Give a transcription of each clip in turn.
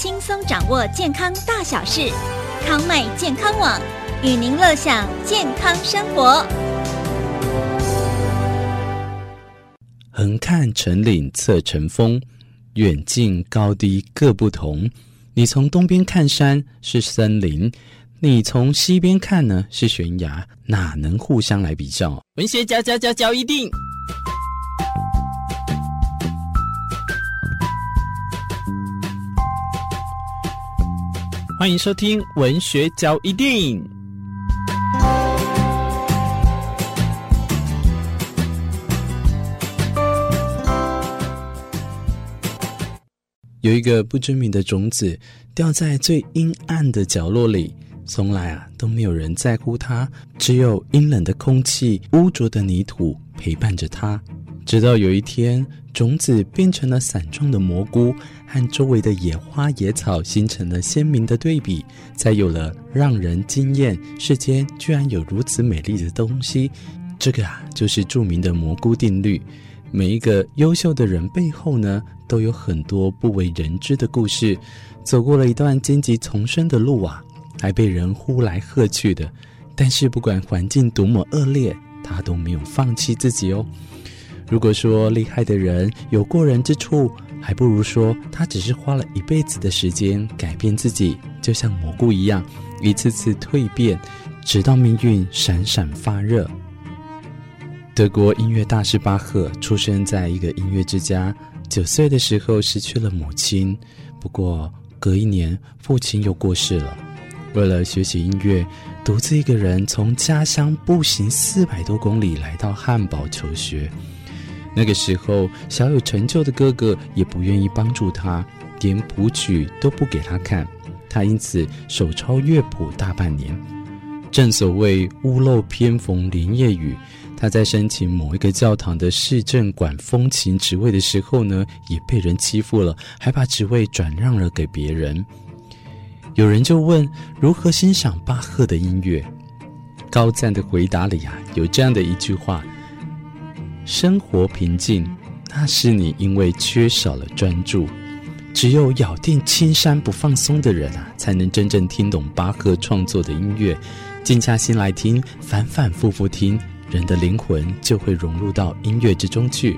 轻松掌握健康大小事，康麦健康网与您乐享健康生活。横看成岭侧成峰，远近高低各不同。你从东边看山是森林，你从西边看呢是悬崖，哪能互相来比较？文学嚼嚼嚼嚼一定。欢迎收听文学交易电影。有一个不知名的种子掉在最阴暗的角落里，从来啊都没有人在乎它，只有阴冷的空气、污浊的泥土陪伴着它。直到有一天，种子变成了伞状的蘑菇，和周围的野花野草形成了鲜明的对比，才有了让人惊艳。世间居然有如此美丽的东西，这个啊，就是著名的蘑菇定律。每一个优秀的人背后呢，都有很多不为人知的故事，走过了一段荆棘丛生的路啊，还被人呼来喝去的。但是不管环境多么恶劣，他都没有放弃自己哦。如果说厉害的人有过人之处，还不如说他只是花了一辈子的时间改变自己，就像蘑菇一样，一次次蜕变，直到命运闪闪发热。德国音乐大师巴赫出生在一个音乐之家，九岁的时候失去了母亲，不过隔一年父亲又过世了。为了学习音乐，独自一个人从家乡步行四百多公里来到汉堡求学。那个时候，小有成就的哥哥也不愿意帮助他，连谱曲都不给他看。他因此手抄乐谱大半年。正所谓屋漏偏逢连夜雨，他在申请某一个教堂的市政管风琴职位的时候呢，也被人欺负了，还把职位转让了给别人。有人就问如何欣赏巴赫的音乐，高赞的回答里啊，有这样的一句话。生活平静，那是你因为缺少了专注。只有咬定青山不放松的人啊，才能真正听懂巴赫创作的音乐。静下心来听，反反复复听，人的灵魂就会融入到音乐之中去。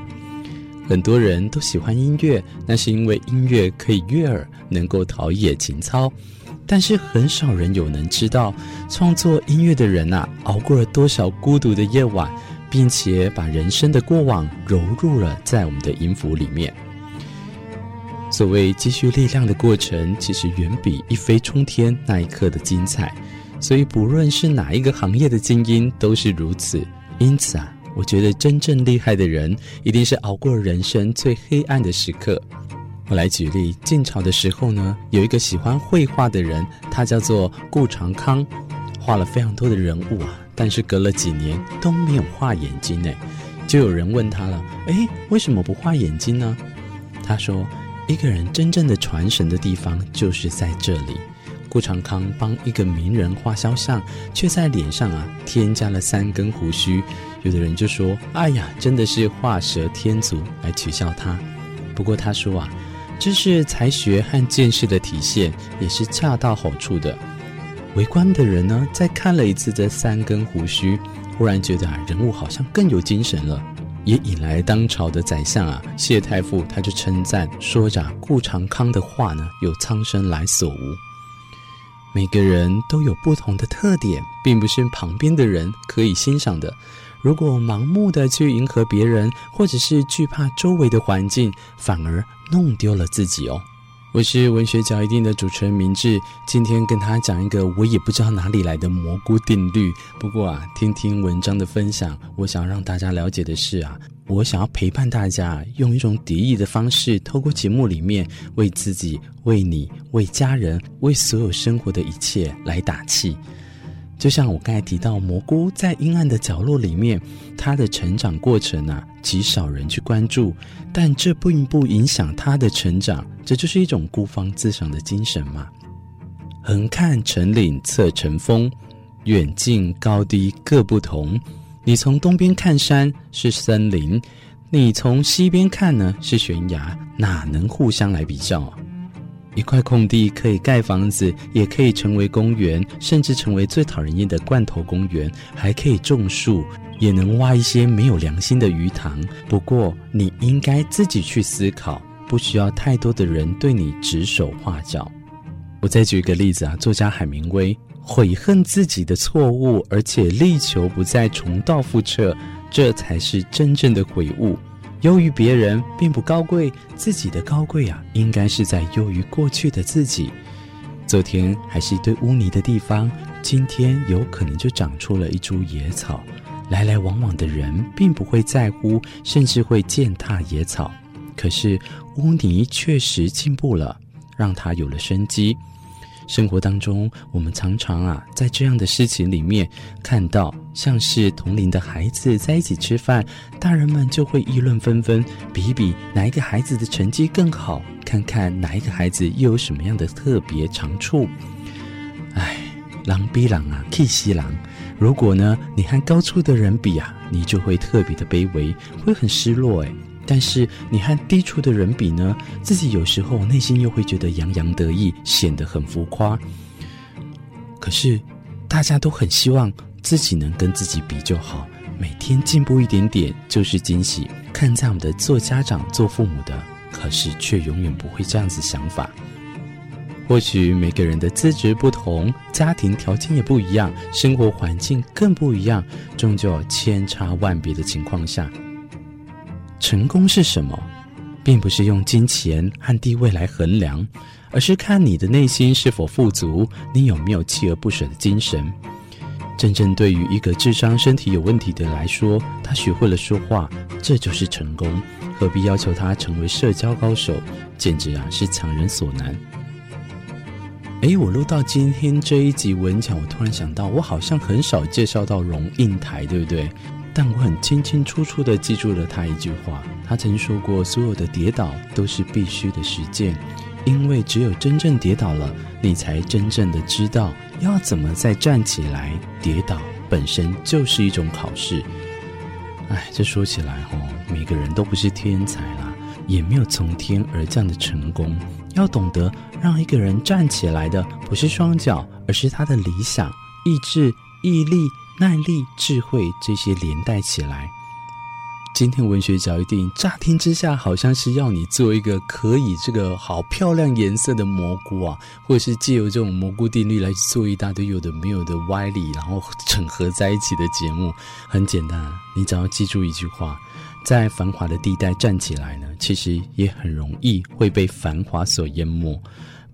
很多人都喜欢音乐，那是因为音乐可以悦耳，能够陶冶情操。但是很少人有能知道，创作音乐的人啊，熬过了多少孤独的夜晚。并且把人生的过往融入了在我们的音符里面。所谓积蓄力量的过程，其实远比一飞冲天那一刻的精彩。所以不论是哪一个行业的精英，都是如此。因此啊，我觉得真正厉害的人，一定是熬过人生最黑暗的时刻。我来举例，晋朝的时候呢，有一个喜欢绘画的人，他叫做顾长康，画了非常多的人物啊。但是隔了几年都没有画眼睛呢，就有人问他了：“诶，为什么不画眼睛呢？”他说：“一个人真正的传神的地方就是在这里。”顾长康帮一个名人画肖像，却在脸上啊添加了三根胡须。有的人就说：“哎呀，真的是画蛇添足，来取笑他。”不过他说啊，这是才学和见识的体现，也是恰到好处的。围观的人呢，在看了一次这三根胡须，忽然觉得啊，人物好像更有精神了，也引来当朝的宰相啊，谢太傅，他就称赞说着顾长康的画呢，有苍生来所无。每个人都有不同的特点，并不是旁边的人可以欣赏的。如果盲目的去迎合别人，或者是惧怕周围的环境，反而弄丢了自己哦。我是文学角一定的主持人明志，今天跟他讲一个我也不知道哪里来的蘑菇定律。不过啊，听听文章的分享，我想让大家了解的是啊，我想要陪伴大家，用一种敌意的方式，透过节目里面为自己、为你、为家人、为所有生活的一切来打气。就像我刚才提到，蘑菇在阴暗的角落里面，它的成长过程啊，极少人去关注，但这并不影响它的成长，这就是一种孤芳自赏的精神嘛。横看成岭侧成峰，远近高低各不同。你从东边看山是森林，你从西边看呢是悬崖，哪能互相来比较啊？一块空地可以盖房子，也可以成为公园，甚至成为最讨人厌的罐头公园，还可以种树，也能挖一些没有良心的鱼塘。不过，你应该自己去思考，不需要太多的人对你指手画脚。我再举一个例子啊，作家海明威悔恨自己的错误，而且力求不再重蹈覆辙，这才是真正的悔悟。优于别人并不高贵，自己的高贵啊，应该是在优于过去的自己。昨天还是一堆污泥的地方，今天有可能就长出了一株野草。来来往往的人并不会在乎，甚至会践踏野草。可是污泥确实进步了，让它有了生机。生活当中，我们常常啊，在这样的事情里面看到，像是同龄的孩子在一起吃饭，大人们就会议论纷纷，比比哪一个孩子的成绩更好，看看哪一个孩子又有什么样的特别长处。哎，狼比狼啊，气西狼！如果呢，你和高处的人比啊，你就会特别的卑微，会很失落诶。但是你和低处的人比呢，自己有时候内心又会觉得洋洋得意，显得很浮夸。可是大家都很希望自己能跟自己比就好，每天进步一点点就是惊喜。看在我们的做家长、做父母的，可是却永远不会这样子想法。或许每个人的资质不同，家庭条件也不一样，生活环境更不一样，终究千差万别的情况下。成功是什么，并不是用金钱和地位来衡量，而是看你的内心是否富足，你有没有锲而不舍的精神。真正对于一个智商、身体有问题的人来说，他学会了说话，这就是成功。何必要求他成为社交高手？简直啊，是强人所难。诶，我录到今天这一集文讲，我突然想到，我好像很少介绍到龙应台，对不对？但我很清清楚楚地记住了他一句话，他曾说过：“所有的跌倒都是必须的实践，因为只有真正跌倒了，你才真正的知道要怎么再站起来。跌倒本身就是一种考试。”哎，这说起来哦，每个人都不是天才啦，也没有从天而降的成功。要懂得让一个人站起来的，不是双脚，而是他的理想、意志、毅力。耐力、智慧这些连带起来，今天文学角一定乍听之下好像是要你做一个可以这个好漂亮颜色的蘑菇啊，或者是借由这种蘑菇定律来做一大堆有的没有的歪理，然后整合在一起的节目。很简单，你只要记住一句话：在繁华的地带站起来呢，其实也很容易会被繁华所淹没。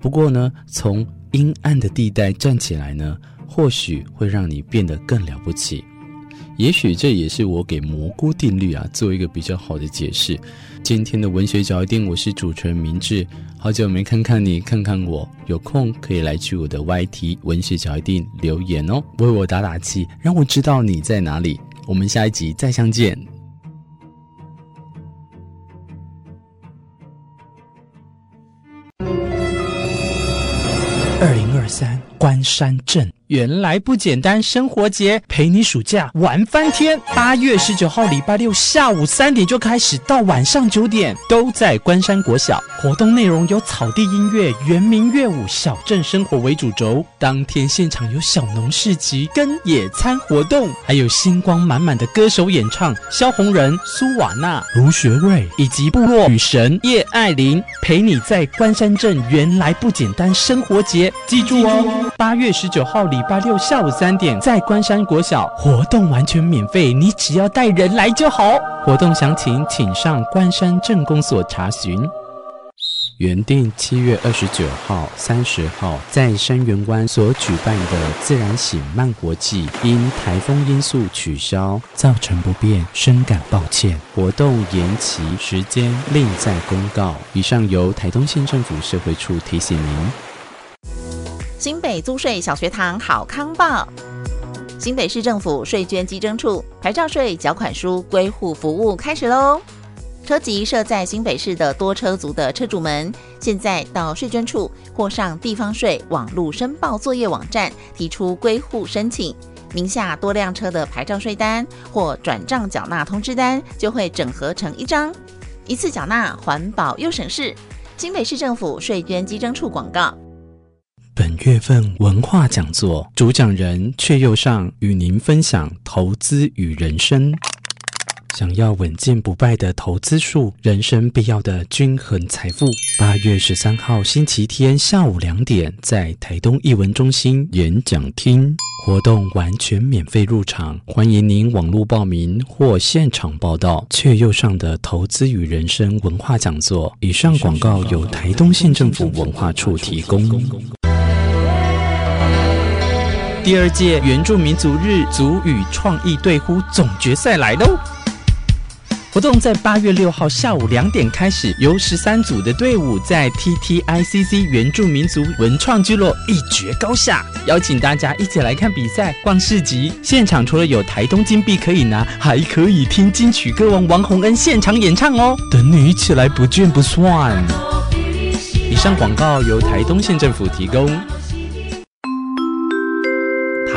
不过呢，从阴暗的地带站起来呢，或许会让你变得更了不起，也许这也是我给蘑菇定律啊做一个比较好的解释。今天的文学角一定，我是主持人明志，好久没看看你，看看我，有空可以来去我的 YT 文学角一定留言哦，为我打打气，让我知道你在哪里。我们下一集再相见。二零二三关山镇。原来不简单，生活节陪你暑假玩翻天。八月十九号礼拜六下午三点就开始，到晚上九点都在关山国小。活动内容有草地音乐、原民乐舞、小镇生活为主轴。当天现场有小农市集跟野餐活动，还有星光满满的歌手演唱，萧红人、苏瓦娜、卢学瑞以及部落女神叶爱玲陪你在关山镇。原来不简单，生活节记住哦，八月十九号礼。礼拜六下午三点，在关山国小活动完全免费，你只要带人来就好。活动详情请上关山镇公所查询。原定七月二十九号、三十号在山园湾所举办的自然醒漫国际，因台风因素取消，造成不便，深感抱歉。活动延期时间另再公告。以上由台东县政府社会处提醒您。新北租税小学堂好康报，新北市政府税捐稽征处牌照税缴款书归户服务开始喽！车籍设在新北市的多车族的车主们，现在到税捐处或上地方税网络申报作业网站提出归户申请，名下多辆车的牌照税单或转账缴纳通知单就会整合成一张，一次缴纳环保又省事。新北市政府税捐稽征处广告。本月份文化讲座主讲人阙又上与您分享投资与人生。想要稳健不败的投资术，人生必要的均衡财富。八月十三号星期天下午两点，在台东艺文中心演讲厅，活动完全免费入场，欢迎您网络报名或现场报到。阙又上的投资与人生文化讲座，以上广告由台东县政府文化处提供。第二届原住民族日族语创意对呼总决赛来喽！活动在八月六号下午两点开始，由十三组的队伍在 TTICC 原住民族文创聚落一决高下，邀请大家一起来看比赛、逛市集。现场除了有台东金币可以拿，还可以听金曲歌王王洪恩现场演唱哦！等你一起来，不见不散。以上广告由台东县政府提供。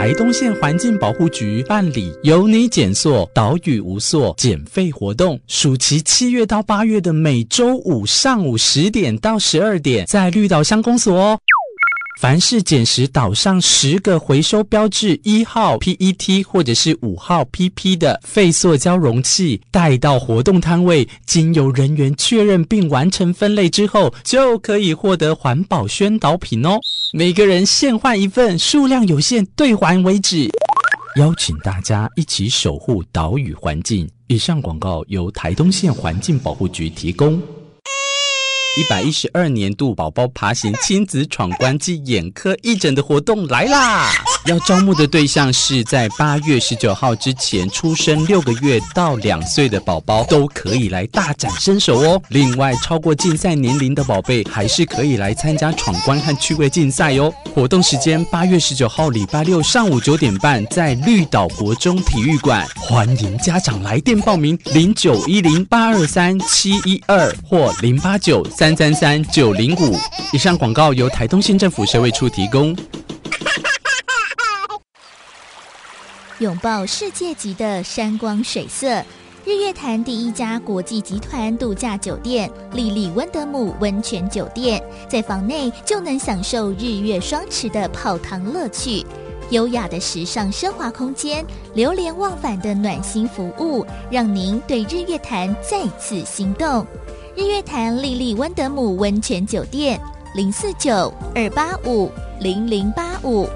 台东县环境保护局办理有你减塑，岛屿无塑减费活动，暑期七月到八月的每周五上午十点到十二点，在绿岛乡公所哦。凡是捡拾岛上十个回收标志一号 PET 或者是五号 PP 的废塑胶容器，带到活动摊位，经由人员确认并完成分类之后，就可以获得环保宣导品哦。每个人限换一份，数量有限，兑还为止。邀请大家一起守护岛屿环境。以上广告由台东县环境保护局提供。一百一十二年度宝宝爬行亲子闯关暨眼科义诊的活动来啦！要招募的对象是在八月十九号之前出生六个月到两岁的宝宝，都可以来大展身手哦。另外，超过竞赛年龄的宝贝还是可以来参加闯关和趣味竞赛哦。活动时间八月十九号礼拜六上午九点半，在绿岛国中体育馆，欢迎家长来电报名：零九一零八二三七一二或零八九。三三三九零五。以上广告由台东县政府社会处提供。拥抱世界级的山光水色，日月潭第一家国际集团度假酒店丽丽温德姆温泉酒店，在房内就能享受日月双池的泡汤乐趣，优雅的时尚奢华空间，流连忘返的暖心服务，让您对日月潭再次心动。日月潭丽丽温德姆温泉酒店，零四九二八五零零八五。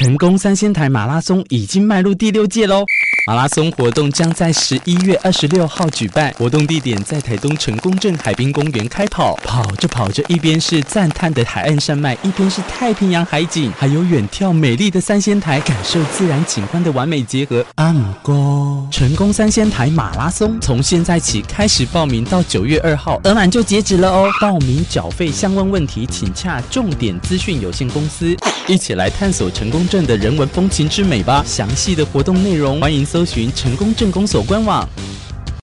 成功三仙台马拉松已经迈入第六届喽！马拉松活动将在十一月二十六号举办，活动地点在台东成功镇海滨公园开跑。跑着跑着，一边是赞叹的海岸山脉，一边是太平洋海景，还有远眺美丽的三仙台，感受自然景观的完美结合。安哥，成功三仙台马拉松从现在起开始报名，到九月二号额满就截止了哦。报名缴费相关问题，请洽重点资讯有限公司。一起来探索成功镇的人文风情之美吧！详细的活动内容，欢迎。搜寻成功镇公所官网。